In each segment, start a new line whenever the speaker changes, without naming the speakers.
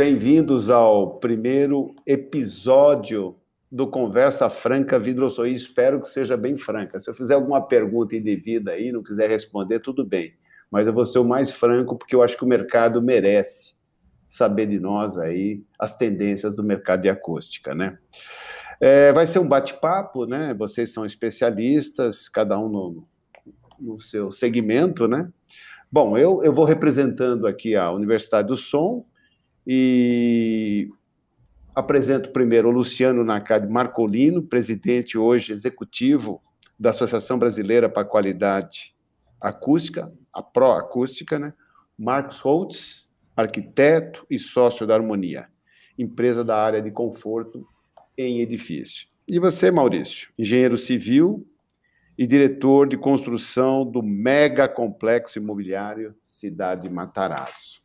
bem-vindos ao primeiro episódio do Conversa Franca Vidroçoi. Espero que seja bem franca. Se eu fizer alguma pergunta indevida aí, não quiser responder, tudo bem. Mas eu vou ser o mais franco, porque eu acho que o mercado merece saber de nós aí as tendências do mercado de acústica, né? É, vai ser um bate-papo, né? Vocês são especialistas, cada um no, no seu segmento, né? Bom, eu, eu vou representando aqui a Universidade do Som, e apresento primeiro o Luciano Nakade Marcolino, presidente hoje executivo da Associação Brasileira para a Qualidade Acústica, a Pro Acústica, né? Marcos Holtz, arquiteto e sócio da Harmonia, empresa da área de conforto em edifício. E você, Maurício, engenheiro civil e diretor de construção do mega complexo imobiliário Cidade Matarazzo.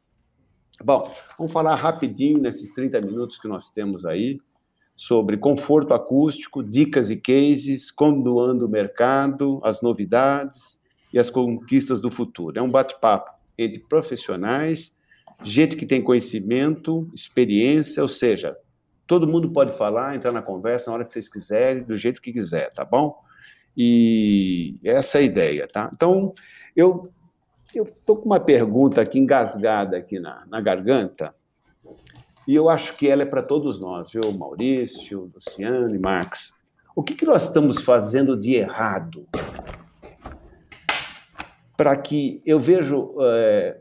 Bom, vamos falar rapidinho nesses 30 minutos que nós temos aí sobre conforto acústico, dicas e cases, conduando o mercado, as novidades e as conquistas do futuro. É um bate-papo entre profissionais, gente que tem conhecimento, experiência, ou seja, todo mundo pode falar, entrar na conversa na hora que vocês quiserem, do jeito que quiser, tá bom? E essa é a ideia, tá? Então, eu eu estou com uma pergunta aqui engasgada aqui na, na garganta, e eu acho que ela é para todos nós, viu, Maurício, Luciano e Marcos. O que, que nós estamos fazendo de errado para que eu vejo é,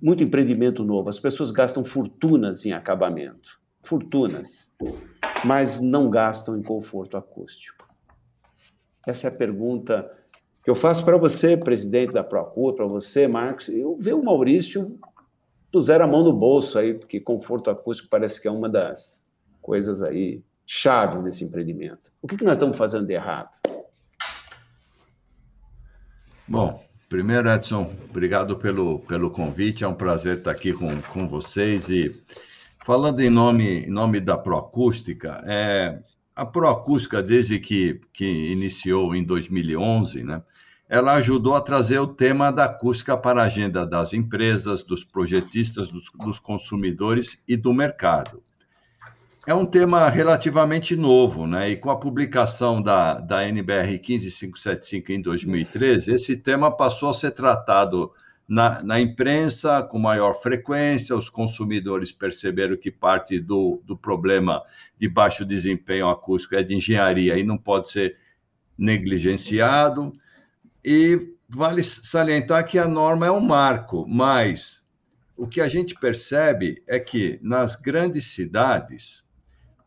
muito empreendimento novo, as pessoas gastam fortunas em acabamento, fortunas, mas não gastam em conforto acústico. Essa é a pergunta que eu faço para você, presidente da Procura, para você, Marcos, eu ver o Maurício puser a mão no bolso aí, porque conforto acústico parece que é uma das coisas aí chaves desse empreendimento. O que, que nós estamos fazendo de errado?
Bom, primeiro, Edson, obrigado pelo, pelo convite. É um prazer estar aqui com, com vocês. E falando em nome, em nome da Proacústica, é, a Proacústica, desde que, que iniciou em 2011, né, ela ajudou a trazer o tema da acústica para a agenda das empresas, dos projetistas, dos, dos consumidores e do mercado. É um tema relativamente novo, né? E com a publicação da, da NBR 15575 em 2013, esse tema passou a ser tratado na, na, imprensa com maior frequência, os consumidores perceberam que parte do, do problema de baixo desempenho acústico é de engenharia e não pode ser negligenciado. E vale salientar que a norma é um marco, mas o que a gente percebe é que nas grandes cidades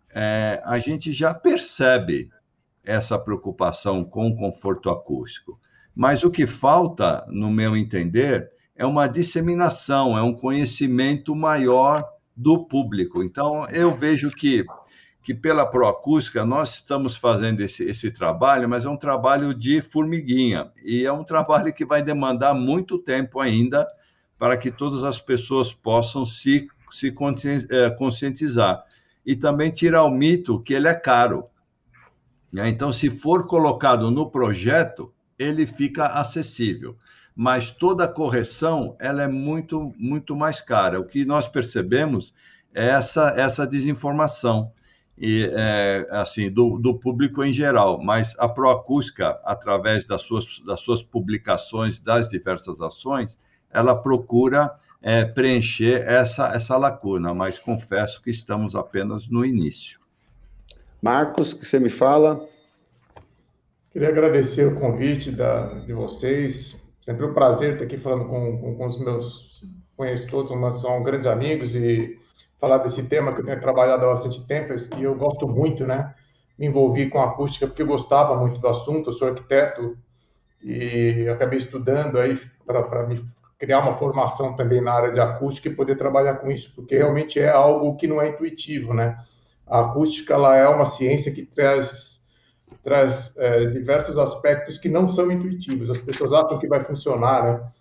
é, a gente já percebe essa preocupação com o conforto acústico. Mas o que falta, no meu entender, é uma disseminação, é um conhecimento maior do público. Então, eu vejo que, que pela Proacústica nós estamos fazendo esse, esse trabalho, mas é um trabalho de formiguinha, e é um trabalho que vai demandar muito tempo ainda para que todas as pessoas possam se, se é, conscientizar. E também tirar o mito que ele é caro. Né? Então, se for colocado no projeto, ele fica acessível. Mas toda correção ela é muito, muito mais cara. O que nós percebemos é essa, essa desinformação e é, assim do, do público em geral. Mas a Proacústica, através das suas, das suas publicações, das diversas ações, ela procura é, preencher essa, essa lacuna, mas confesso que estamos apenas no início.
Marcos, que você me fala?
Queria agradecer o convite da, de vocês. Sempre um prazer estar aqui falando com, com, com os meus. Conheço todos, são grandes amigos e falar desse tema que eu tenho trabalhado há bastante tempo e eu gosto muito, né? Me envolvi com acústica porque eu gostava muito do assunto. Eu sou arquiteto e acabei estudando aí para me criar uma formação também na área de acústica e poder trabalhar com isso, porque realmente é algo que não é intuitivo, né? A acústica ela é uma ciência que traz traz é, diversos aspectos que não são intuitivos. As pessoas acham que vai funcionar, né?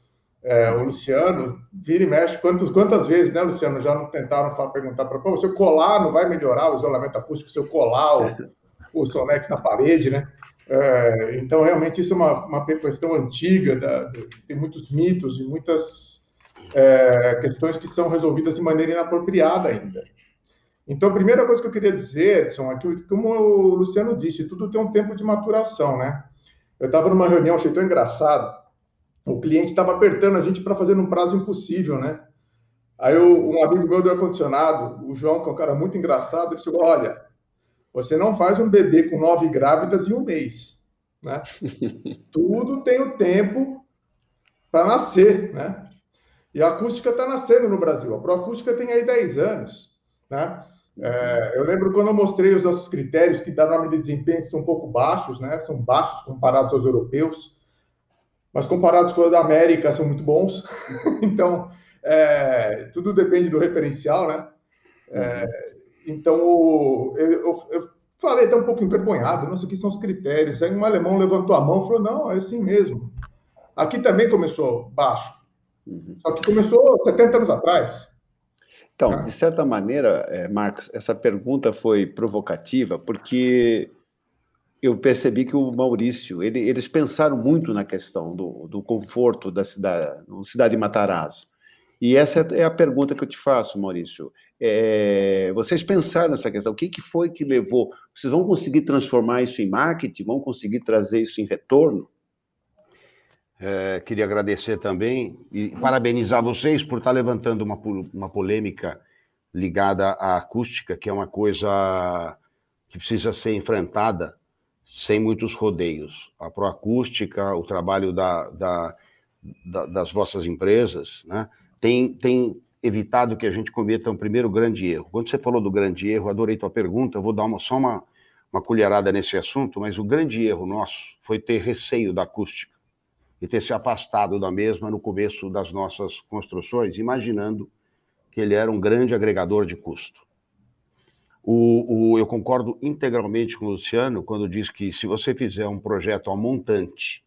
É, o Luciano vira e mexe. Quantas, quantas vezes, né, Luciano, já não tentaram falar, perguntar para pô, se eu colar não vai melhorar o isolamento acústico, se eu colar o, o Sonex na parede, né? É, então, realmente, isso é uma, uma questão antiga, da, tem muitos mitos e muitas é, questões que são resolvidas de maneira inapropriada ainda. Então, a primeira coisa que eu queria dizer, Edson, é que, como o Luciano disse, tudo tem um tempo de maturação, né? Eu estava numa reunião, achei tão engraçado. O cliente estava apertando a gente para fazer num prazo impossível, né? Aí eu, um amigo meu do ar-condicionado, o João, que é um cara muito engraçado, ele chegou: Olha, você não faz um bebê com nove grávidas em um mês. Né? Tudo tem o tempo para nascer. Né? E a acústica está nascendo no Brasil. A proacústica tem aí 10 anos. Né? É, eu lembro quando eu mostrei os nossos critérios, que da norma de desempenho que são um pouco baixos, né? são baixos comparados aos europeus, mas comparados com os da América são muito bons. então, é, tudo depende do referencial, né? É, então, eu, eu, eu, falei até um pouco envergonhado, não sei o que são os critérios. Aí um alemão levantou a mão e falou, não, é assim mesmo. Aqui também começou baixo, uhum. só que começou 70 anos atrás.
Então, ah. de certa maneira, é, Marcos, essa pergunta foi provocativa, porque eu percebi que o Maurício, ele, eles pensaram muito na questão do, do conforto da cidade, cidade de Matarazzo. E essa é a pergunta que eu te faço, Maurício. É, vocês pensaram nessa questão? O que, que foi que levou? Vocês vão conseguir transformar isso em marketing? Vão conseguir trazer isso em retorno?
É, queria agradecer também e parabenizar vocês por estar levantando uma, uma polêmica ligada à acústica, que é uma coisa que precisa ser enfrentada sem muitos rodeios. A proacústica, o trabalho da, da, da, das vossas empresas, né? tem, tem evitado que a gente cometa um primeiro grande erro. Quando você falou do grande erro, adorei tua pergunta, eu vou dar uma, só uma, uma colherada nesse assunto, mas o grande erro nosso foi ter receio da acústica e ter se afastado da mesma no começo das nossas construções, imaginando que ele era um grande agregador de custo. O, o, eu concordo integralmente com o Luciano quando diz que se você fizer um projeto a montante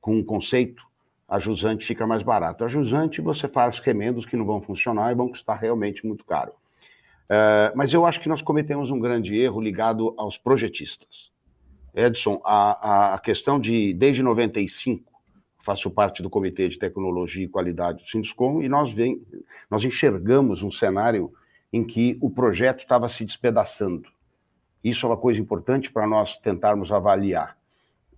com um conceito, a jusante fica mais barato. A jusante você faz remendos que não vão funcionar e vão custar realmente muito caro. É, mas eu acho que nós cometemos um grande erro ligado aos projetistas. Edson, a, a questão de, desde 95, faço parte do Comitê de Tecnologia e Qualidade do Sinduscom, e nós, vem, nós enxergamos um cenário em que o projeto estava se despedaçando. Isso é uma coisa importante para nós tentarmos avaliar,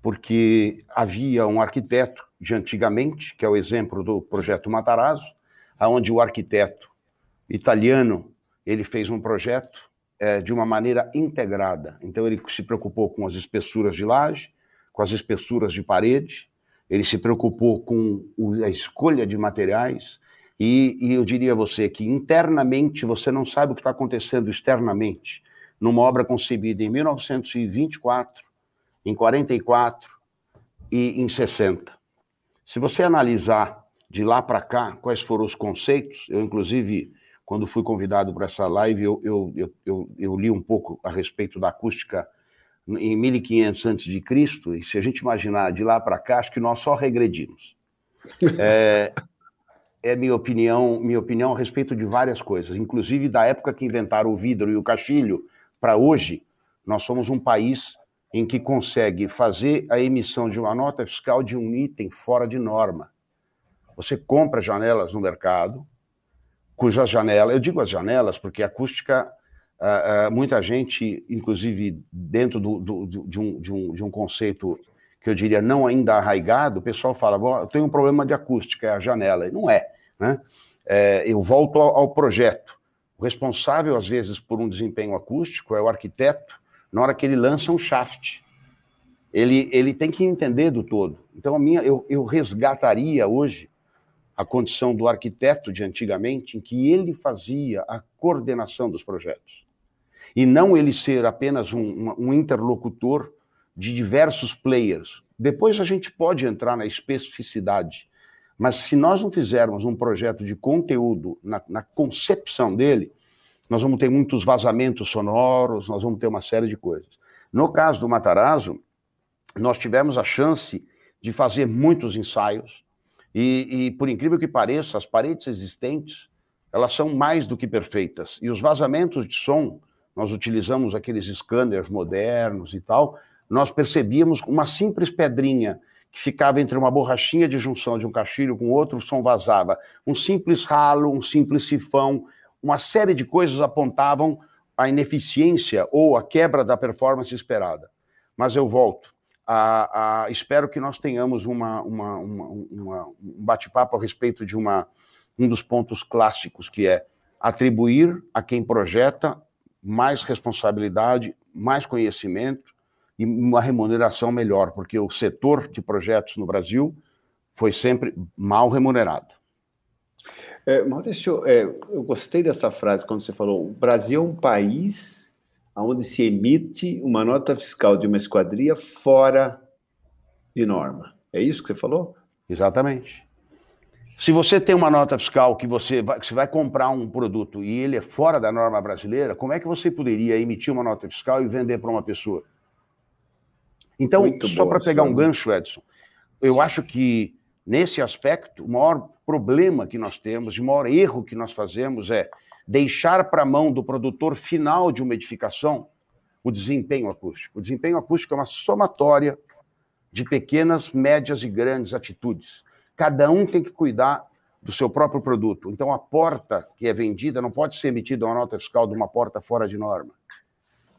porque havia um arquiteto de antigamente, que é o exemplo do projeto Matarazzo, aonde o arquiteto italiano ele fez um projeto é, de uma maneira integrada. Então ele se preocupou com as espessuras de laje, com as espessuras de parede, ele se preocupou com a escolha de materiais e, e eu diria a você que internamente você não sabe o que está acontecendo externamente numa obra concebida em 1924, em 44 e em 60. Se você analisar de lá para cá quais foram os conceitos, eu, inclusive, quando fui convidado para essa live, eu, eu, eu, eu, li um pouco a respeito da acústica em 1500 a.C., e se a gente imaginar de lá para cá, acho que nós só regredimos. É, é minha opinião, minha opinião a respeito de várias coisas, inclusive da época que inventaram o vidro e o caixilho, para hoje, nós somos um país em que consegue fazer a emissão de uma nota fiscal de um item fora de norma. Você compra janelas no mercado, cujas janelas, eu digo as janelas porque a acústica, uh, uh, muita gente, inclusive dentro do, do, de, um, de, um, de um conceito que eu diria não ainda arraigado, o pessoal fala, eu tenho um problema de acústica, é a janela. E não é. Né? É, eu volto ao, ao projeto. O responsável, às vezes, por um desempenho acústico é o arquiteto, na hora que ele lança um shaft. Ele, ele tem que entender do todo. Então, a minha, eu, eu resgataria hoje a condição do arquiteto de antigamente, em que ele fazia a coordenação dos projetos. E não ele ser apenas um, um interlocutor de diversos players. Depois a gente pode entrar na especificidade, mas se nós não fizermos um projeto de conteúdo na, na concepção dele, nós vamos ter muitos vazamentos sonoros, nós vamos ter uma série de coisas. No caso do Matarazzo, nós tivemos a chance de fazer muitos ensaios e, e, por incrível que pareça, as paredes existentes elas são mais do que perfeitas e os vazamentos de som nós utilizamos aqueles scanners modernos e tal, nós percebíamos uma simples pedrinha que ficava entre uma borrachinha de junção de um caixilho com outro, o som vazava. Um simples ralo, um simples sifão, uma série de coisas apontavam a ineficiência ou a quebra da performance esperada. Mas eu volto. A, a, espero que nós tenhamos uma, uma, uma, um bate-papo a respeito de um dos pontos clássicos, que é atribuir a quem projeta mais responsabilidade, mais conhecimento e uma remuneração melhor, porque o setor de projetos no Brasil foi sempre mal remunerado.
É, Maurício, é, eu gostei dessa frase quando você falou: o Brasil é um país onde se emite uma nota fiscal de uma esquadria fora de norma. É isso que você falou?
Exatamente. Se você tem uma nota fiscal que você vai, que você vai comprar um produto e ele é fora da norma brasileira, como é que você poderia emitir uma nota fiscal e vender para uma pessoa? Então, Muito só para pegar um gancho, Edson, eu acho que nesse aspecto, o maior problema que nós temos, o maior erro que nós fazemos é deixar para a mão do produtor final de uma edificação o desempenho acústico. O desempenho acústico é uma somatória de pequenas, médias e grandes atitudes. Cada um tem que cuidar do seu próprio produto. Então, a porta que é vendida não pode ser emitida uma nota fiscal de uma porta fora de norma.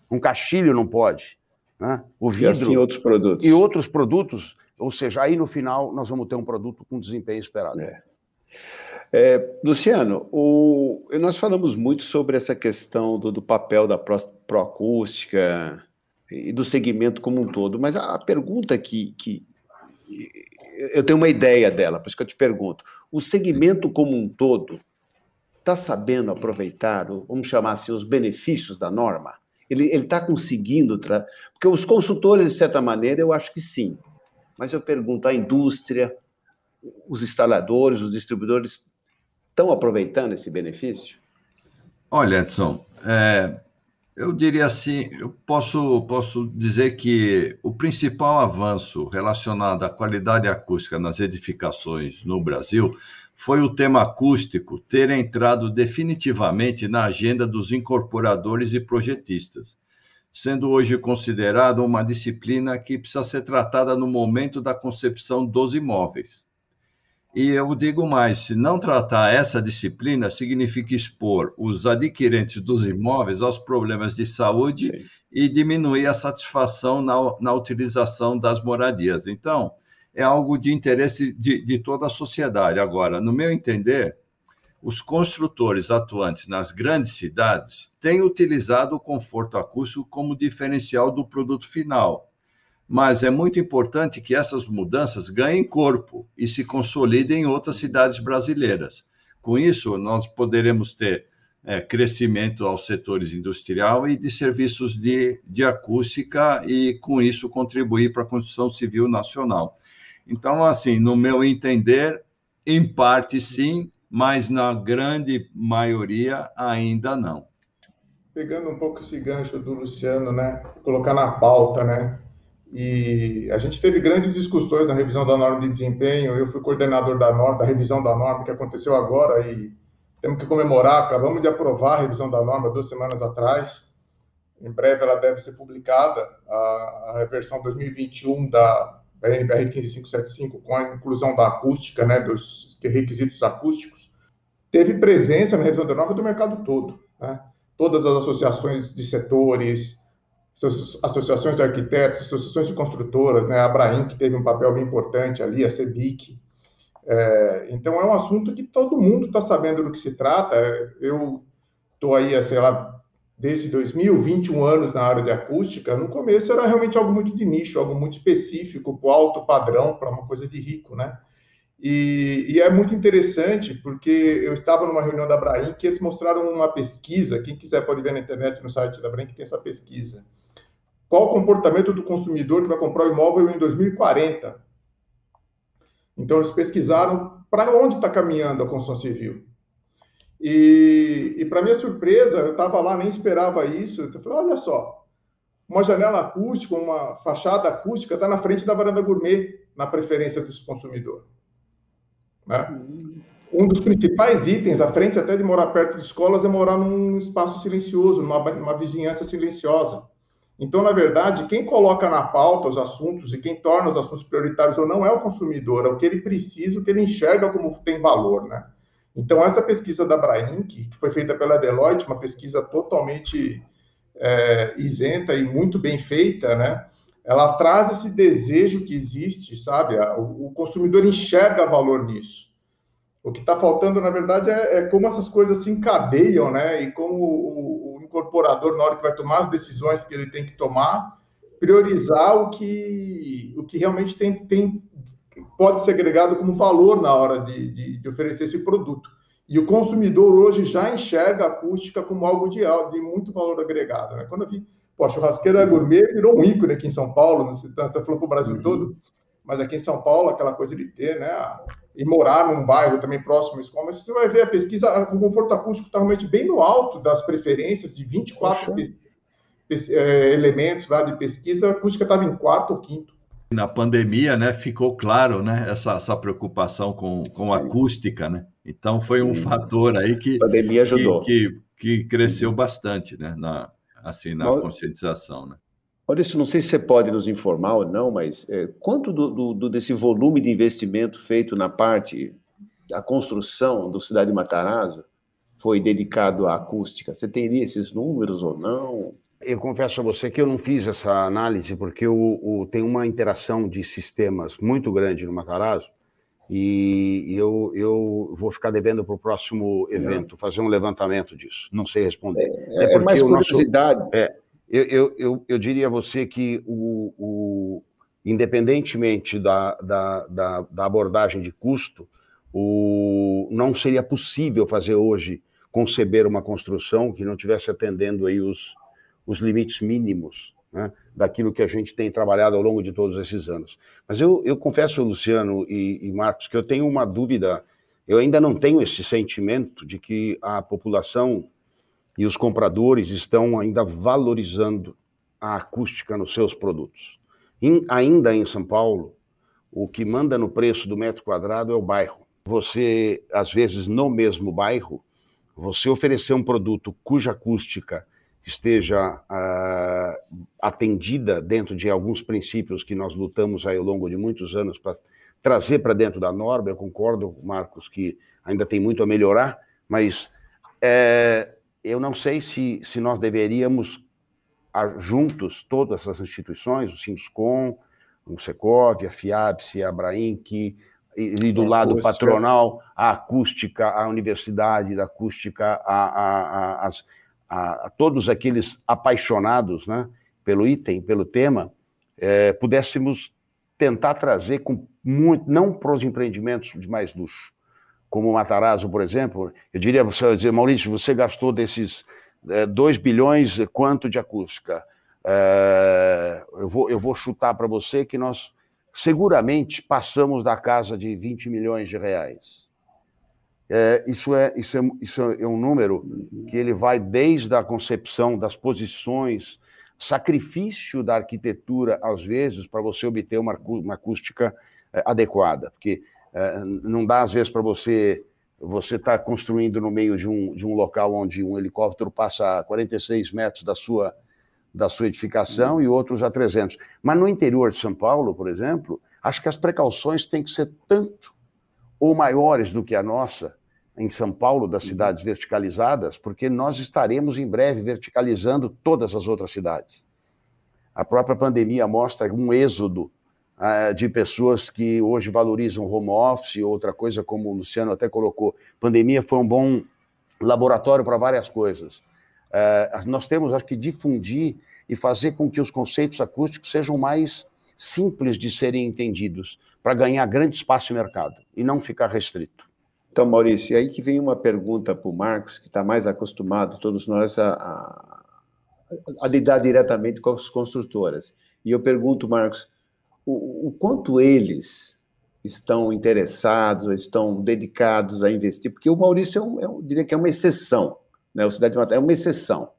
Um caixilho não pode. Né?
O vidro. E assim outros produtos.
E outros produtos. Ou seja, aí no final nós vamos ter um produto com desempenho esperado.
É. É, Luciano, o, nós falamos muito sobre essa questão do, do papel da proacústica e do segmento como um todo, mas a, a pergunta que, que eu tenho uma ideia dela, por isso que eu te pergunto. O segmento como um todo está sabendo aproveitar, vamos chamar assim, os benefícios da norma? Ele está conseguindo. Tra... Porque os consultores, de certa maneira, eu acho que sim. Mas eu pergunto: a indústria, os instaladores, os distribuidores estão aproveitando esse benefício?
Olha, Edson, é, eu diria assim, eu posso, posso dizer que o principal avanço relacionado à qualidade acústica nas edificações no Brasil foi o tema acústico ter entrado definitivamente na agenda dos incorporadores e projetistas, sendo hoje considerado uma disciplina que precisa ser tratada no momento da concepção dos imóveis. E eu digo mais: se não tratar essa disciplina, significa expor os adquirentes dos imóveis aos problemas de saúde Sim. e diminuir a satisfação na, na utilização das moradias. Então, é algo de interesse de, de toda a sociedade. Agora, no meu entender, os construtores atuantes nas grandes cidades têm utilizado o conforto acústico como diferencial do produto final mas é muito importante que essas mudanças ganhem corpo e se consolidem em outras cidades brasileiras. Com isso, nós poderemos ter é, crescimento aos setores industrial e de serviços de, de acústica e, com isso, contribuir para a construção civil nacional. Então, assim, no meu entender, em parte sim, mas na grande maioria ainda não.
Pegando um pouco esse gancho do Luciano, né? Colocar na pauta, né? E a gente teve grandes discussões na revisão da norma de desempenho. Eu fui coordenador da norma, da revisão da norma que aconteceu agora e temos que comemorar. Acabamos de aprovar a revisão da norma duas semanas atrás. Em breve ela deve ser publicada, a, a versão 2021 da, NBR 15575, com a inclusão da acústica, né, dos requisitos acústicos. Teve presença na revisão da norma do mercado todo. Né? Todas as associações de setores, associações de arquitetos, associações de construtoras, né? a Abraim, que teve um papel bem importante ali, a CEBIC. É, então, é um assunto que todo mundo está sabendo do que se trata. Eu estou aí, sei lá, desde 2000, 21 anos na área de acústica. No começo era realmente algo muito de nicho, algo muito específico, o alto padrão, para uma coisa de rico, né? E, e, é muito interessante porque eu estava numa reunião da Abraim que eles mostraram uma pesquisa. Quem quiser pode ver na internet, no site da Abraim, que tem essa pesquisa qual o comportamento do consumidor que vai comprar o imóvel em 2040. Então, eles pesquisaram para onde está caminhando a construção civil. E, e para minha surpresa, eu estava lá, nem esperava isso. Eu falei, olha só, uma janela acústica, uma fachada acústica está na frente da varanda gourmet, na preferência desse consumidor. Né? Um dos principais itens, à frente até de morar perto de escolas, é morar num espaço silencioso, numa, numa vizinhança silenciosa. Então, na verdade, quem coloca na pauta os assuntos e quem torna os assuntos prioritários ou não é o consumidor, é o que ele precisa, o que ele enxerga como tem valor, né? Então, essa pesquisa da Brainc, que foi feita pela Deloitte, uma pesquisa totalmente é, isenta e muito bem feita, né? Ela traz esse desejo que existe, sabe? O, consumidor enxerga valor nisso. O que está faltando, na verdade, é, é, como essas coisas se encadeiam, né? E como o, incorporador, na hora que vai tomar as decisões que ele tem que tomar, priorizar o que, o que realmente tem, tem, pode ser agregado como valor na hora de, de, de oferecer esse produto. E o consumidor hoje já enxerga a acústica como algo de, de muito valor agregado. Né? Quando eu vi, pô, a churrasqueira gourmet virou um ícone aqui em São Paulo, não sei, você está falando para o Brasil uhum. todo, mas aqui em São Paulo, aquela coisa de ter, né, e morar num bairro também próximo à escola, mas você vai ver a pesquisa, o conforto acústico está realmente bem no alto das preferências, de 24 é, elementos lá de pesquisa, a acústica estava em quarto ou quinto.
Na pandemia, né, ficou claro, né, essa, essa preocupação com, com a acústica, né? Então foi um fator aí que
a pandemia ajudou,
que, que, que cresceu bastante, né, na assim na conscientização, né?
Maurício, não sei se você pode nos informar ou não, mas é, quanto do, do, do, desse volume de investimento feito na parte da construção do Cidade Matarazzo foi dedicado à acústica? Você teria esses números ou não?
Eu confesso a você que eu não fiz essa análise, porque o, o tem uma interação de sistemas muito grande no Matarazzo, e eu, eu vou ficar devendo para o próximo evento, fazer um levantamento disso. Não sei responder.
É, é, é mais curiosidade. Nosso,
é, eu, eu, eu, eu diria a você que, o, o independentemente da, da, da, da, abordagem de custo, o, não seria possível fazer hoje conceber uma construção que não tivesse atendendo aí os, os limites mínimos né, daquilo que a gente tem trabalhado ao longo de todos esses anos. Mas eu, eu confesso, Luciano e, e Marcos, que eu tenho uma dúvida, eu ainda não tenho esse sentimento de que a população e os compradores estão ainda valorizando a acústica nos seus produtos. Em, ainda em São Paulo, o que manda no preço do metro quadrado é o bairro. Você, às vezes, no mesmo bairro, você oferecer um produto cuja acústica esteja uh, atendida dentro de alguns princípios que nós lutamos aí ao longo de muitos anos para trazer para dentro da norma. Eu concordo, Marcos, que ainda tem muito a melhorar, mas é, eu não sei se, se nós deveríamos, juntos, todas essas instituições, o Sinduscom, o Secov, a FIAPSE, a Brainc, e do lado patronal, a acústica, a universidade da acústica, a, a, a, a, todos aqueles apaixonados né, pelo item, pelo tema, é, pudéssemos tentar trazer com muito, não para os empreendimentos de mais luxo, como o Matarazzo, por exemplo, eu diria para você, dizer, Maurício, você gastou desses é, 2 bilhões, quanto de acústica? É, eu, vou, eu vou chutar para você que nós seguramente passamos da casa de 20 milhões de reais. É, isso, é, isso, é, isso é um número que ele vai desde a concepção das posições, sacrifício da arquitetura, às vezes, para você obter uma, uma acústica é, adequada. Porque é, não dá, às vezes, para você você estar tá construindo no meio de um, de um local onde um helicóptero passa a 46 metros da sua, da sua edificação e outros a 300. Mas no interior de São Paulo, por exemplo, acho que as precauções têm que ser tanto ou maiores do que a nossa em São Paulo, das cidades verticalizadas, porque nós estaremos em breve verticalizando todas as outras cidades. A própria pandemia mostra um êxodo ah, de pessoas que hoje valorizam home office, outra coisa, como o Luciano até colocou, pandemia foi um bom laboratório para várias coisas. Ah, nós temos, acho que, difundir e fazer com que os conceitos acústicos sejam mais simples de serem entendidos, para ganhar grande espaço no mercado e não ficar restrito.
Então, Maurício, aí que vem uma pergunta para o Marcos, que está mais acostumado, todos nós, a, a, a lidar diretamente com as construtoras. E eu pergunto, Marcos, o, o quanto eles estão interessados, estão dedicados a investir, porque o Maurício é um, é um, diria que é uma exceção, né? O Cidade de Mata é uma exceção.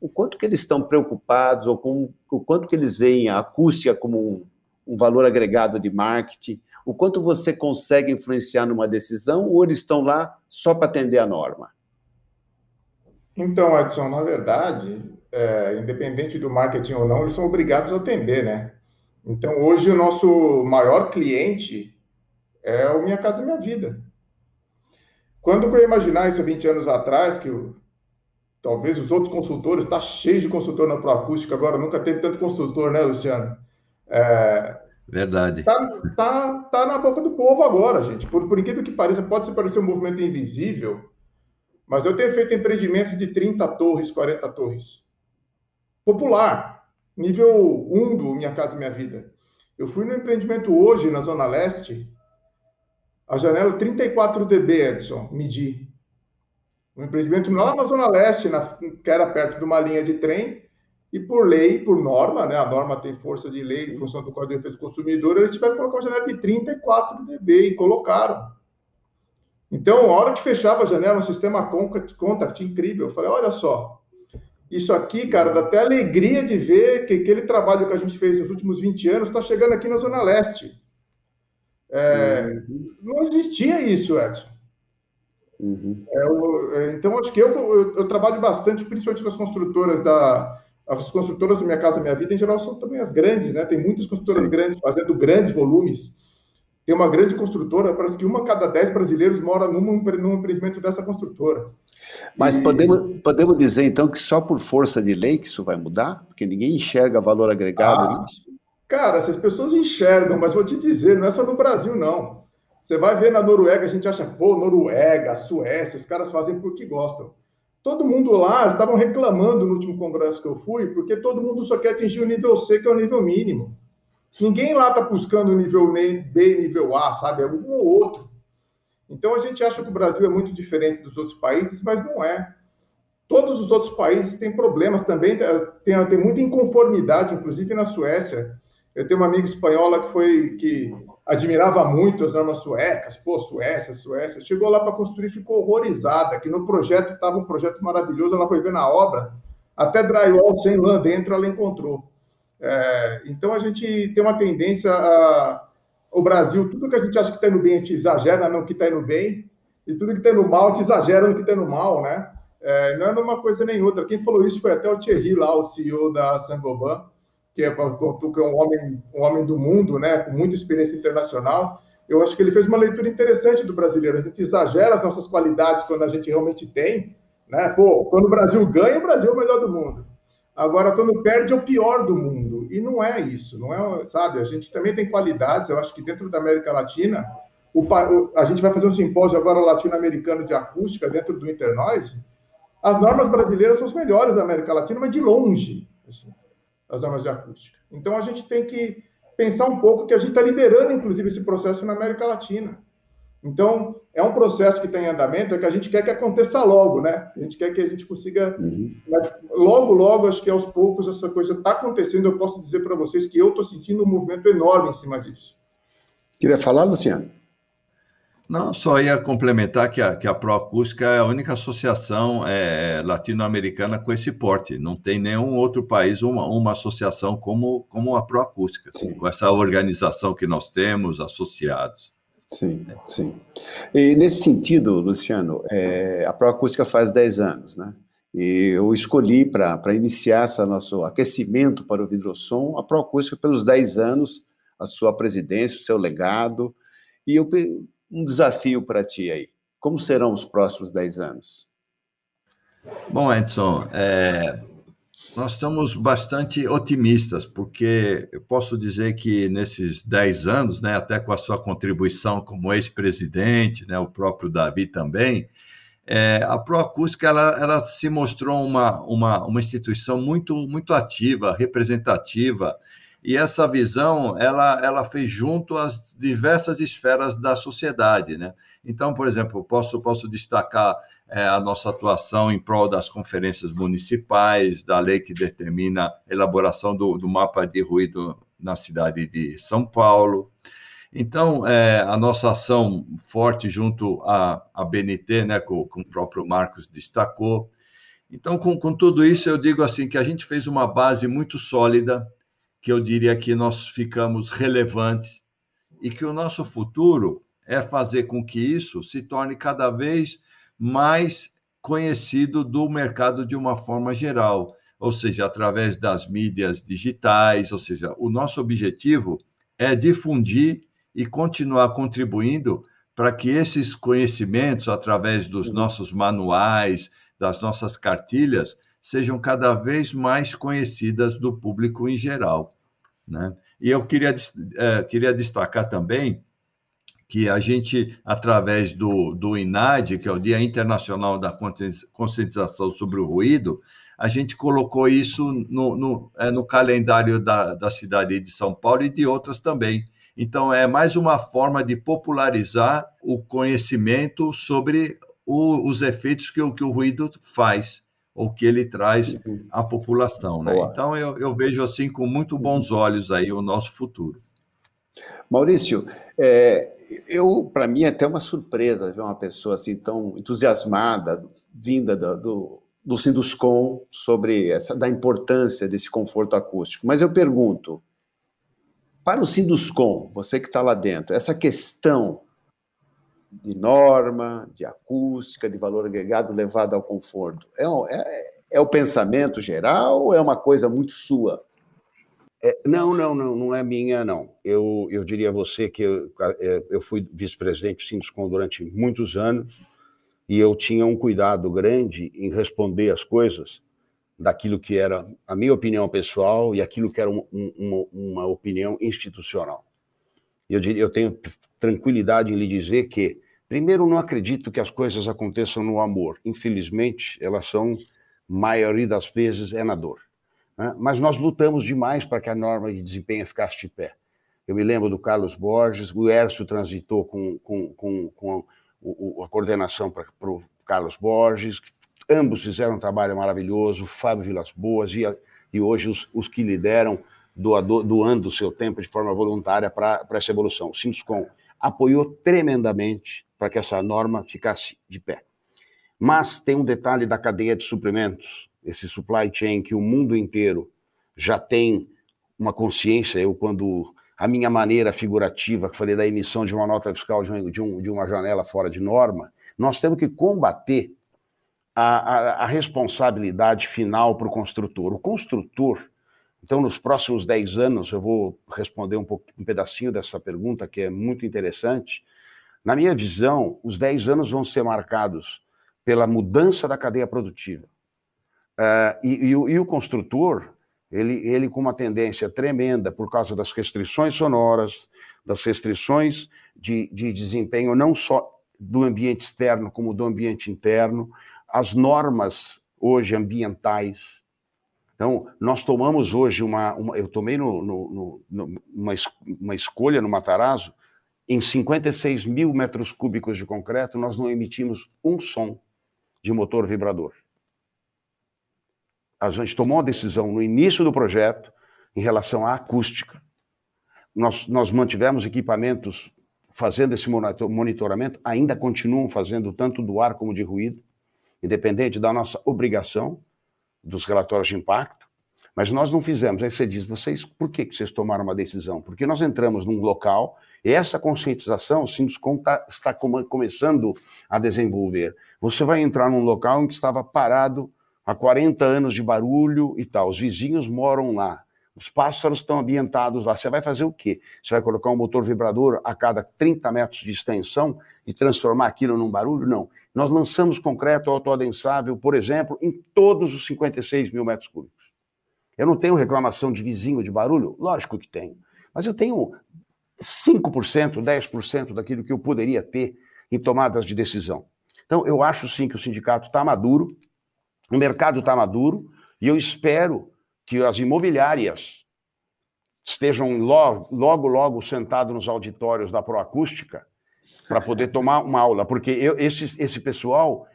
O quanto que eles estão preocupados ou com o quanto que eles veem a acústica como um, um valor agregado de marketing, o quanto você consegue influenciar numa decisão ou eles estão lá só para atender a norma?
Então, Edson, na verdade, é, independente do marketing ou não, eles são obrigados a atender, né? Então, hoje, o nosso maior cliente é o Minha Casa Minha Vida. Quando eu ia imaginar isso há 20 anos atrás, que o, talvez os outros consultores, está cheio de consultor na Proacústica agora, nunca teve tanto consultor, né, Luciano?
É, Verdade.
Tá, tá, tá na boca do povo agora, gente. Por, por incrível que pareça, pode parecer um movimento invisível, mas eu tenho feito empreendimentos de 30 torres, 40 torres. Popular, nível 1 do Minha Casa Minha Vida. Eu fui no empreendimento hoje, na Zona Leste, a janela 34 dB, Edson, medi. Um empreendimento lá na Zona Leste, na, que era perto de uma linha de trem, e por lei, por norma, né, a norma tem força de lei em função do Código de Defesa do Consumidor, eles tiveram que colocar uma janela de 34 dB e colocaram. Então, a hora que fechava a janela, um sistema contact incrível, eu falei, olha só, isso aqui, cara, dá até alegria de ver que aquele trabalho que a gente fez nos últimos 20 anos está chegando aqui na Zona Leste. É, uhum. Não existia isso, Edson. Uhum. É, eu, é, então, acho que eu, eu, eu, trabalho bastante, principalmente nas construtoras da. As construtoras do Minha Casa Minha Vida, em geral, são também as grandes, né? Tem muitas construtoras Sim. grandes fazendo grandes volumes. Tem uma grande construtora, parece que uma a cada dez brasileiros mora num, num empreendimento dessa construtora.
Mas e... podemos, podemos dizer, então, que só por força de lei que isso vai mudar? Porque ninguém enxerga valor agregado ah, nisso?
Cara, essas pessoas enxergam, mas vou te dizer, não é só no Brasil, não. Você vai ver na Noruega, a gente acha, pô, Noruega, Suécia, os caras fazem porque gostam. Todo mundo lá estavam reclamando no último congresso que eu fui, porque todo mundo só quer atingir o nível C, que é o nível mínimo. Ninguém lá está buscando o nível B, nível A, sabe? É um ou outro. Então a gente acha que o Brasil é muito diferente dos outros países, mas não é. Todos os outros países têm problemas também, tem, tem muita inconformidade, inclusive na Suécia. Eu tenho uma amiga espanhola que foi que admirava muito as normas suecas, pô, Suécia, Suécia. Chegou lá para construir, ficou horrorizada, que no projeto estava um projeto maravilhoso, ela foi ver na obra, até drywall sem lã dentro ela encontrou. É, então a gente tem uma tendência a o Brasil, tudo que a gente acha que está indo bem, a gente exagera no que está indo bem, e tudo que está indo mal, a gente exagera no que está indo mal, né? É, não é uma coisa nem outra. Quem falou isso foi até o Thierry lá, o CEO da Sangoban, que é, que é um homem, um homem do mundo, né, com muita experiência internacional. Eu acho que ele fez uma leitura interessante do brasileiro. A gente exagera as nossas qualidades quando a gente realmente tem, né? Pô, quando o Brasil ganha, o Brasil é o melhor do mundo. Agora, quando perde, é o pior do mundo. E não é isso, não é, sabe? A gente também tem qualidades. Eu acho que dentro da América Latina, o, a gente vai fazer um simpósio agora latino-americano de acústica dentro do Internoise. As normas brasileiras são as melhores da América Latina, mas de longe, assim, as normas de acústica. Então, a gente tem que pensar um pouco que a gente está liderando, inclusive, esse processo na América Latina. Então, é um processo que está em andamento, é que a gente quer que aconteça logo, né? A gente quer que a gente consiga. Uhum. Logo, logo, acho que aos poucos essa coisa está acontecendo. Eu posso dizer para vocês que eu estou sentindo um movimento enorme em cima disso.
Queria falar, Luciano?
Não, só ia complementar que a, que a Proacústica é a única associação é, latino-americana com esse porte. Não tem nenhum outro país uma, uma associação como, como a Proacústica, com essa organização que nós temos, associados.
Sim, sim. E nesse sentido, Luciano, é, a Proacústica faz 10 anos, né? E eu escolhi para iniciar esse nosso aquecimento para o Vidrosom a Proacústica pelos 10 anos, a sua presidência, o seu legado. E eu, um desafio para ti aí. Como serão os próximos 10 anos?
Bom, Edson, é, nós estamos bastante otimistas, porque eu posso dizer que nesses 10 anos, né, até com a sua contribuição como ex-presidente, né, o próprio Davi também, é, a Proacústica ela, ela se mostrou uma, uma, uma instituição muito, muito ativa, representativa, e essa visão ela, ela fez junto às diversas esferas da sociedade. Né? Então, por exemplo, posso, posso destacar é, a nossa atuação em prol das conferências municipais, da lei que determina a elaboração do, do mapa de ruído na cidade de São Paulo. Então, é, a nossa ação forte junto à, à BNT, né, com, com, o próprio Marcos destacou. Então, com, com tudo isso, eu digo assim que a gente fez uma base muito sólida, que eu diria que nós ficamos relevantes e que o nosso futuro é fazer com que isso se torne cada vez mais conhecido do mercado de uma forma geral. ou seja, através das mídias digitais, ou seja, o nosso objetivo é difundir e continuar contribuindo para que esses conhecimentos, através dos nossos manuais, das nossas cartilhas, sejam cada vez mais conhecidas do público em geral. Né? E eu queria, é, queria destacar também que a gente, através do, do INAD, que é o Dia Internacional da Conscientização sobre o Ruído, a gente colocou isso no, no, é, no calendário da, da cidade de São Paulo e de outras também. Então, é mais uma forma de popularizar o conhecimento sobre o, os efeitos que que o ruído faz, ou que ele traz à população. Né? Então, eu, eu vejo assim com muito bons olhos aí o nosso futuro.
Maurício, é, eu para mim é até uma surpresa ver uma pessoa assim tão entusiasmada vinda do, do, do Sinduscom sobre essa da importância desse conforto acústico. Mas eu pergunto, para o Sinduscom, você que está lá dentro, essa questão de norma, de acústica, de valor agregado levado ao conforto, é, é, é o pensamento geral ou é uma coisa muito sua?
É, não, não, não, não é minha, não. Eu, eu diria a você que eu, é, eu fui vice-presidente do Sinduscom durante muitos anos e eu tinha um cuidado grande em responder as coisas daquilo que era a minha opinião pessoal e aquilo que era um, um, uma opinião institucional. Eu, diria, eu tenho tranquilidade em lhe dizer que, primeiro, não acredito que as coisas aconteçam no amor. Infelizmente, elas são, maioria das vezes, é na dor. Né? Mas nós lutamos demais para que a norma de desempenho ficasse de pé. Eu me lembro do Carlos Borges, o Ércio transitou com, com, com, com o, a coordenação para o Carlos Borges, ambos fizeram um trabalho maravilhoso, Fábio Vilas Boas e, e hoje os, os que lideram doando o seu tempo de forma voluntária para essa evolução. O Sinduscom apoiou tremendamente para que essa norma ficasse de pé. Mas tem um detalhe da cadeia de suprimentos esse supply chain que o mundo inteiro já tem uma consciência. Eu, quando a minha maneira figurativa, que falei da emissão de uma nota fiscal de, um, de, um, uma janela fora de norma, nós temos que combater a, a, a responsabilidade final para o construtor. O construtor, então, nos próximos 10 anos, eu vou responder um, pouco, um pedacinho dessa pergunta, que é muito interessante. Na minha visão, os 10 anos vão ser marcados pela mudança da cadeia produtiva. Uh, e, e, e, o construtor, ele, ele com uma tendência tremenda por causa das restrições sonoras, das restrições de, de desempenho não só do ambiente externo como do ambiente interno, as normas hoje ambientais. Então, nós tomamos hoje uma. uma eu tomei no, no, no, uma, uma escolha no Matarazzo, em 56 mil metros cúbicos de concreto, nós não emitimos um som de motor vibrador a gente tomou uma decisão no início do projeto em relação à acústica. Nós, nós mantivemos equipamentos fazendo esse monitoramento, ainda continuam fazendo tanto do ar como de ruído, independente da nossa obrigação dos relatórios de impacto, mas nós não fizemos. Aí você diz, vocês, por que vocês tomaram uma decisão? Porque nós entramos num local, e essa conscientização o Sinduscom tá, está começando a desenvolver. Você vai entrar num local em que estava parado há 40 anos de barulho e tal. Os vizinhos moram lá. Os pássaros estão ambientados lá. Você vai fazer o quê? Você vai colocar um motor vibrador a cada 30 metros de extensão e transformar aquilo num barulho? Não. Nós lançamos concreto autoadensável, por exemplo, em todos os 56 mil metros cúbicos. Eu não tenho reclamação de vizinho de barulho? Lógico que tenho. Mas eu tenho 5%, 10% daquilo que eu poderia ter em tomadas de decisão. Então, eu acho sim que o sindicato está maduro, o mercado está maduro e eu espero que as imobiliárias estejam logo, logo, logo sentados nos auditórios da Proacústica para poder tomar uma aula, porque eu, esse, esse pessoal,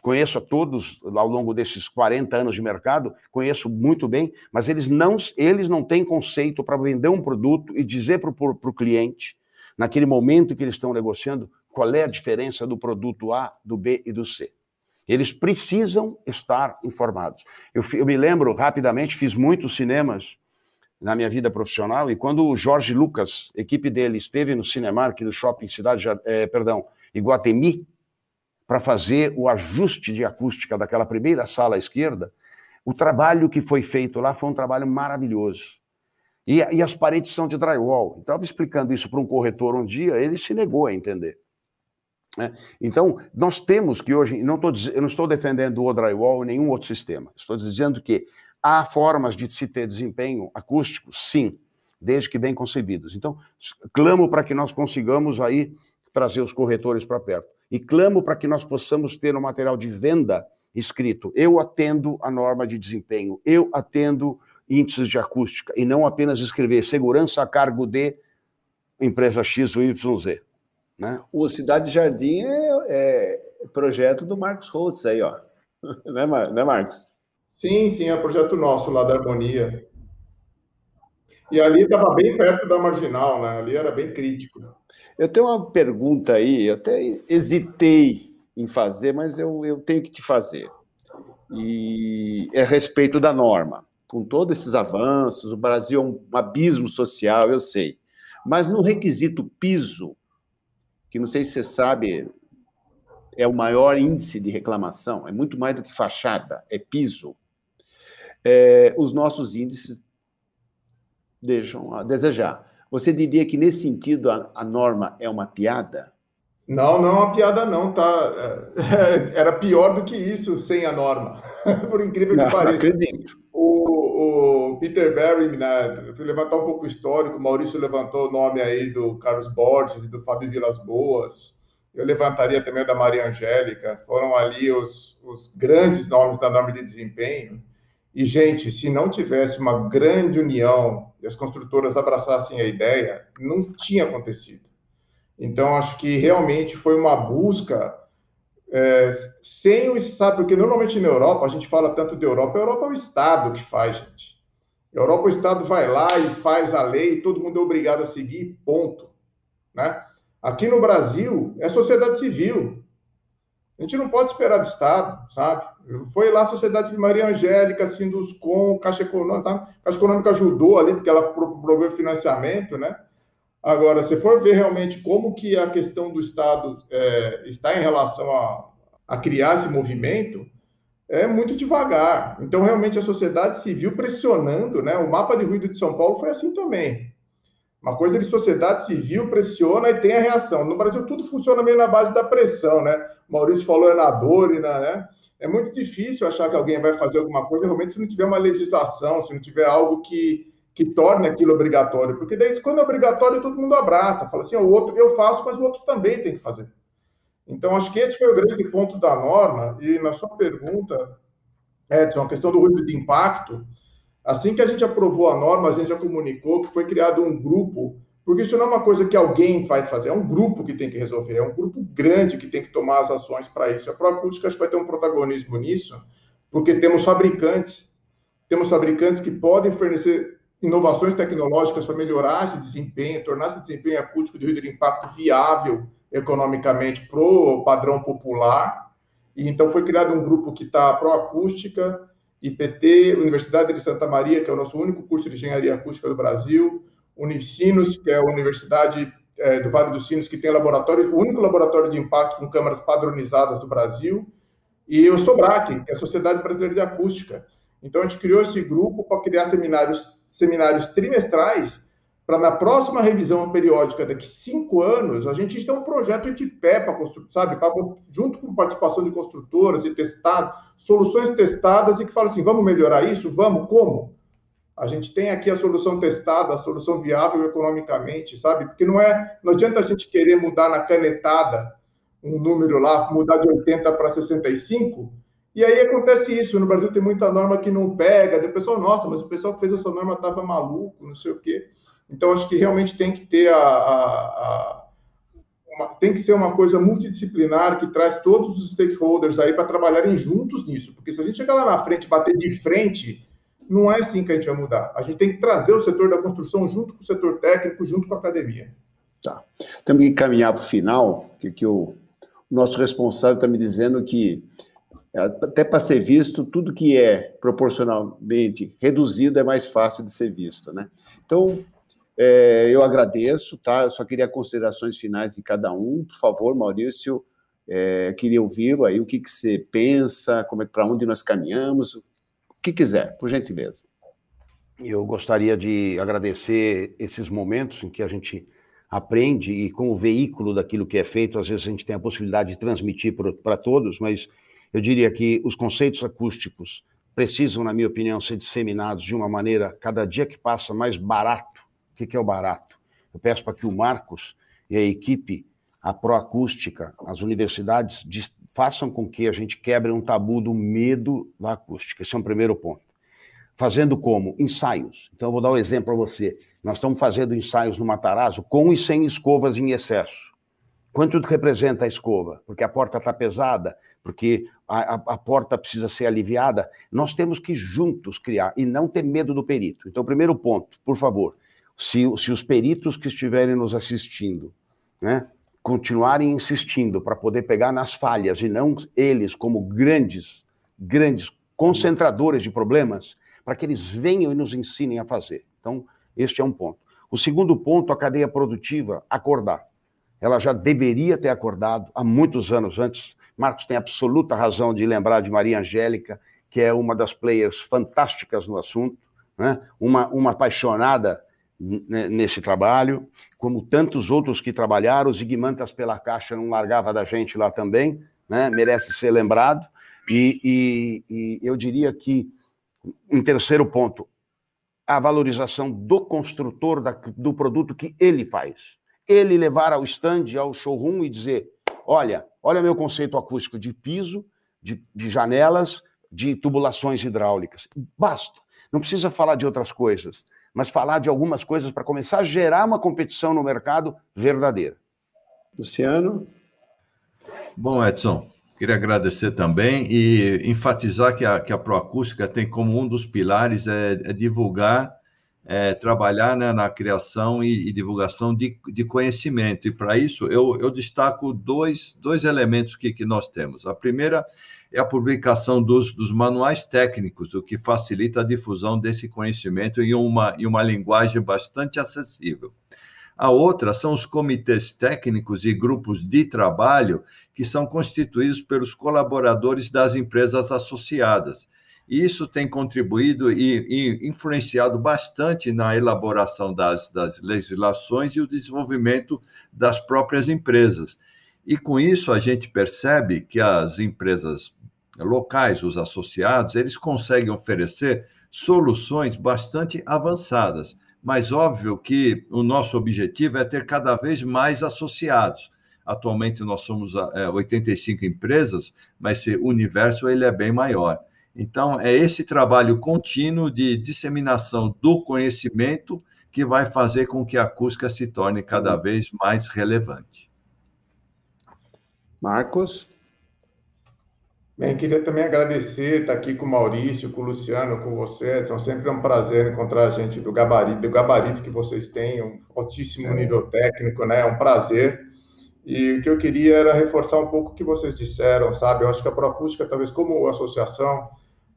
conheço a todos ao longo desses 40 anos de mercado, conheço muito bem, mas eles não, eles não têm conceito para vender um produto e dizer para o cliente, naquele momento que eles estão negociando, qual é a diferença do produto A, do B e do C. Eles precisam estar informados. Eu, eu, me lembro rapidamente, fiz muitos cinemas na minha vida profissional, e quando o Jorge Lucas, equipe dele, esteve no Cinemark do Shopping Cidade, é, perdão, Iguatemi, para fazer o ajuste de acústica daquela primeira sala à esquerda, O trabalho que foi feito lá foi um trabalho maravilhoso. E, e as paredes são de drywall. Estava explicando isso para um corretor um dia, ele se negou a entender. Né? Então, nós temos que hoje, não tô, eu não estou defendendo o drywall nenhum outro sistema, estou dizendo que há formas de se ter desempenho acústico, sim, desde que bem concebidos. Então, clamo para que nós consigamos aí trazer os corretores para perto. E clamo para que nós possamos ter um material de venda escrito. Eu atendo a norma de desempenho, eu atendo índices de acústica, e não apenas escrever segurança a cargo de empresa X ou YZ.
Né? O Cidade Jardim é, é projeto do Marcos Holtz aí, ó. né, Mar né, Marcos?
Sim, sim, é projeto nosso lá da Harmonia. E ali estava bem perto da marginal, né? Ali era bem crítico.
Eu tenho uma pergunta aí, eu até hesitei em fazer, mas eu, eu tenho que te fazer. E é a respeito da norma. Com todos esses avanços, o Brasil é um abismo social, eu sei. Mas no requisito piso, que não sei se você sabe, é o maior índice de reclamação, é muito mais do que fachada, é piso. É, os nossos índices deixam a desejar. Você diria que, nesse sentido, a, a norma é uma piada?
Não, não é uma piada, não, tá? É, era pior do que isso sem a norma, por incrível que não, pareça. Não acredito. O, o Peter Berry, né, levantar um pouco o histórico, o Maurício levantou o nome aí do Carlos Borges e do Fábio Vilas Boas. Eu levantaria também o da Maria Angélica. Foram ali os, os grandes nomes da norma de desempenho. E, gente, se não tivesse uma grande união e as construtoras abraçassem a ideia, não tinha acontecido. Então, acho que realmente foi uma busca é, sem o sabe, porque normalmente na Europa, a gente fala tanto de Europa, a Europa é o Estado que faz, gente. A Europa, o Estado vai lá e faz a lei, todo mundo é obrigado a seguir, ponto. Né? Aqui no Brasil, é sociedade civil. A gente não pode esperar do Estado, sabe? Foi lá a Sociedade de Maria Angélica, com Caixa Econômica, sabe? Caixa Econômica ajudou ali, porque ela proveu financiamento, né? Agora, se for ver realmente como que a questão do Estado é, está em relação a, a criar esse movimento, é muito devagar. Então, realmente, a sociedade civil pressionando, né? O mapa de ruído de São Paulo foi assim também. Uma coisa de sociedade civil pressiona e tem a reação. No Brasil, tudo funciona meio na base da pressão, né? Maurício falou é na dor e na, né? É muito difícil achar que alguém vai fazer alguma coisa realmente se não tiver uma legislação, se não tiver algo que, que torne aquilo obrigatório. Porque daí, quando é obrigatório, todo mundo abraça. Fala assim, o outro eu faço, mas o outro também tem que fazer. Então, acho que esse foi o grande ponto da norma. E na sua pergunta, Edson, a questão do ruído de impacto, Assim que a gente aprovou a norma, a gente já comunicou que foi criado um grupo, porque isso não é uma coisa que alguém faz fazer, é um grupo que tem que resolver, é um grupo grande que tem que tomar as ações para isso. A Proacústica acho que vai ter um protagonismo nisso, porque temos fabricantes, temos fabricantes que podem fornecer inovações tecnológicas para melhorar esse desempenho, tornar esse desempenho acústico de ruído de impacto viável economicamente para o padrão popular. E então foi criado um grupo que está pró-acústica, IPT, Universidade de Santa Maria, que é o nosso único curso de engenharia acústica do Brasil, Unicinos, que é a Universidade é, do Vale dos Sinos, que tem laboratório, o único laboratório de impacto com câmaras padronizadas do Brasil, e o SOBRAC, que é a Sociedade Brasileira de Acústica. Então, a gente criou esse grupo para criar seminários, seminários trimestrais para na próxima revisão periódica, daqui cinco anos, a gente ter um projeto de pé para construir, sabe? Pra, junto com participação de construtoras e testado, soluções testadas e que fala assim: vamos melhorar isso? Vamos? Como? A gente tem aqui a solução testada, a solução viável economicamente, sabe? Porque não é, não adianta a gente querer mudar na canetada um número lá, mudar de 80 para 65, e aí acontece isso. No Brasil tem muita norma que não pega, o pessoal, nossa, mas o pessoal que fez essa norma estava maluco, não sei o quê. Então, acho que realmente tem que ter a, a, a uma, tem que ser uma coisa multidisciplinar que traz todos os stakeholders aí para trabalharem juntos nisso, porque se a gente chegar lá na frente, bater de frente, não é assim que a gente vai mudar. A gente tem que trazer o setor da construção junto com o setor técnico, junto com a academia.
Tá. Temos que encaminhar para o final, que, o, nosso responsável está me dizendo que até para ser visto, tudo que é proporcionalmente reduzido é mais fácil de ser visto, né? Então, é, eu agradeço, tá? Eu só queria considerações finais de cada um. Por favor, Maurício, é, queria ouvi-lo aí, o que, que você pensa, como é para onde nós caminhamos, que quiser, por gentileza.
Eu gostaria de agradecer esses momentos em que a gente aprende e, como veículo daquilo que é feito, às vezes a gente tem a possibilidade de transmitir para todos, mas eu diria que os conceitos acústicos precisam, na minha opinião, ser disseminados de uma maneira, cada dia que passa, mais barato. O que é o barato? Eu peço para que o Marcos e a equipe, a Proacústica, as universidades, façam com que a gente quebre um tabu do medo da acústica. Esse é um primeiro ponto. Fazendo como? Ensaios. Então, eu vou dar um exemplo para você. Nós estamos fazendo ensaios no Matarazzo com e sem escovas em excesso. Quanto representa a escova? Porque a porta está pesada, porque a, a, a, porta precisa ser aliviada. Nós temos que juntos criar e não ter medo do perito. Então, primeiro ponto, por favor, se, se os peritos que estiverem nos assistindo, né, continuarem insistindo para poder pegar nas falhas e não eles como grandes, grandes concentradores de problemas, para que eles venham e nos ensinem a fazer. Então, este é um ponto. O segundo ponto, a cadeia produtiva acordar. Ela já deveria ter acordado há muitos anos antes. Marcos tem absoluta razão de lembrar de Maria Angélica, que é uma das players fantásticas no assunto, né? uma, uma apaixonada nesse trabalho, como tantos outros que trabalharam. O Zigmantas pela Caixa não largava da gente lá também, né? merece ser lembrado. E, e, e eu diria que, em terceiro ponto, a valorização do construtor da, do produto que ele faz. Ele levar ao stand, ao showroom e dizer: olha, olha meu conceito acústico de piso, de, de janelas, de tubulações hidráulicas. Basta. Não precisa falar de outras coisas mas falar de algumas coisas para começar a gerar uma competição no mercado verdadeira.
Luciano?
Bom, Edson, queria agradecer também e enfatizar que a, que a Proacústica tem como um dos pilares é, é divulgar, é, trabalhar né, na criação e, e divulgação de, de, conhecimento. E para isso eu, eu destaco dois, dois elementos que, que nós temos. A primeira é a publicação dos, dos manuais técnicos, o que facilita a difusão desse conhecimento em uma, em uma linguagem bastante acessível. A outra são os comitês técnicos e grupos de trabalho que são constituídos pelos colaboradores das empresas associadas. E isso tem contribuído e, e influenciado bastante na elaboração das, das legislações e o desenvolvimento das próprias empresas. E com isso a gente percebe que as empresas locais, os associados, eles conseguem oferecer soluções bastante avançadas. Mas óbvio que o nosso objetivo é ter cada vez mais associados. Atualmente nós somos é, 85 empresas, mas esse universo ele é bem maior. Então é esse trabalho contínuo de disseminação do conhecimento que vai fazer com que a acústica se torne cada vez mais relevante.
Marcos?
Bem, queria também agradecer estar aqui com o Maurício, com o Luciano, com você. São sempre um prazer encontrar a gente do gabarito, do gabarito que vocês têm, um altíssimo é. nível técnico, né? É um prazer. E o que eu queria era reforçar um pouco o que vocês disseram, sabe? Eu acho que a Proacústica, talvez como associação,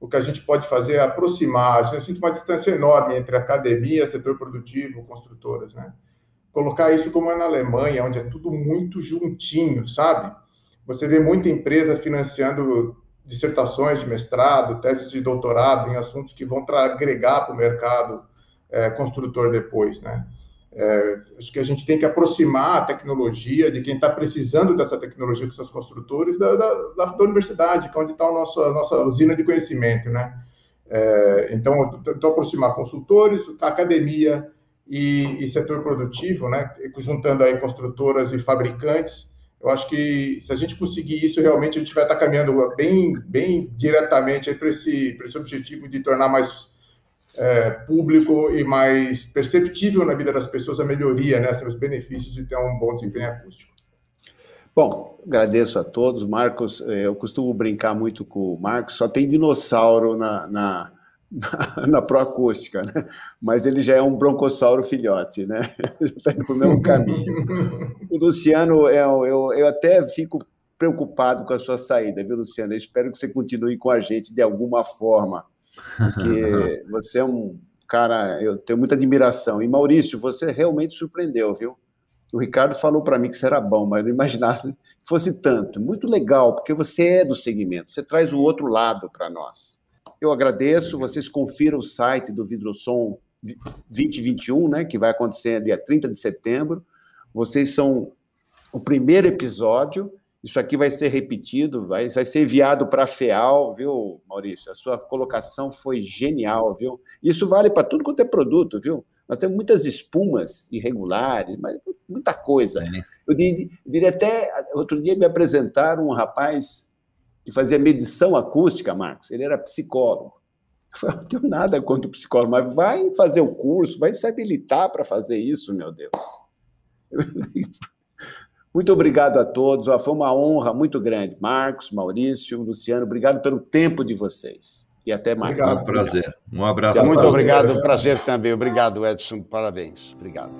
o que a gente pode fazer é aproximar. Eu sinto uma distância enorme entre academia, setor produtivo, construtoras, né? Colocar isso como é na Alemanha, onde é tudo muito juntinho, sabe? Você vê muita empresa financiando dissertações de mestrado, teses de doutorado em assuntos que vão agregar para o mercado é, construtor depois, né? É, acho que a gente tem que aproximar a tecnologia de quem está precisando dessa tecnologia com seus construtores da, da, da universidade, que é onde está a nossa, nossa usina de conhecimento, né? É, então, então, aproximar consultores, academia e, e setor produtivo, né? Juntando aí construtoras e fabricantes eu acho que se a gente conseguir isso, realmente a gente vai estar caminhando bem, bem diretamente para esse, esse objetivo de tornar mais é, público e mais perceptível na vida das pessoas a melhoria, né, os benefícios de ter um bom desempenho acústico.
Bom, agradeço a todos. Marcos, é, eu costumo brincar muito com o Marcos, só tem dinossauro na, na na, na proacústica, né? mas ele já é um broncossauro filhote, né? Está indo para o mesmo caminho. O Luciano, é, eu, eu até fico preocupado com a sua saída, viu, Luciano? Eu espero que você continue com a gente de alguma forma, porque você é um cara, eu tenho muita admiração. E Maurício, você realmente surpreendeu, viu? O Ricardo falou para mim que será bom, mas não imaginasse que fosse tanto. Muito legal, porque você é do segmento, você traz o outro lado para nós. eu agradeço. Vocês confiram o site do Vidrosom 2021, né, que vai acontecer dia 30 de setembro. Vocês são o primeiro episódio. Isso aqui vai ser repetido, vai, vai ser enviado para a FEAL, viu, Maurício? A sua colocação foi genial, viu? Isso vale para tudo quanto é produto, viu? Nós temos muitas espumas irregulares, mas muita coisa. É. Eu diria, eu diria até, outro dia me apresentaram um rapaz que fazia medição acústica, Marcos. Ele era psicólogo. Eu não tenho nada contra o psicólogo, mas vai fazer o curso, vai se habilitar para fazer isso, meu Deus. Muito obrigado a todos. Foi uma honra muito grande. Marcos, Maurício, Luciano, obrigado pelo tempo de vocês. E até mais.
Obrigado, prazer. Um abraço.
Muito obrigado, prazer também. Obrigado, Edson. Parabéns. Obrigado.